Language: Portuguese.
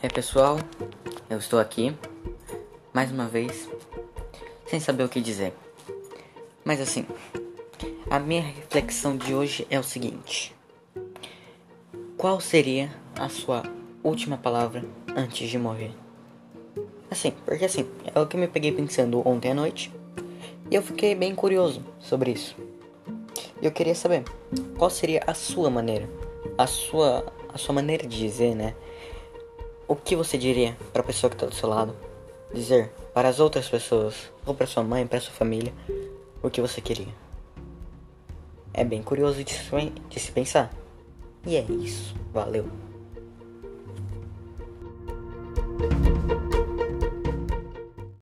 É pessoal, eu estou aqui mais uma vez sem saber o que dizer. Mas assim, a minha reflexão de hoje é o seguinte: Qual seria a sua última palavra antes de morrer? Assim, porque assim, é o que eu me peguei pensando ontem à noite e eu fiquei bem curioso sobre isso. Eu queria saber qual seria a sua maneira, a sua a sua maneira de dizer, né? O que você diria para a pessoa que está do seu lado? Dizer para as outras pessoas, ou para sua mãe, para sua família, o que você queria. É bem curioso de se, pensar. E é isso. Valeu.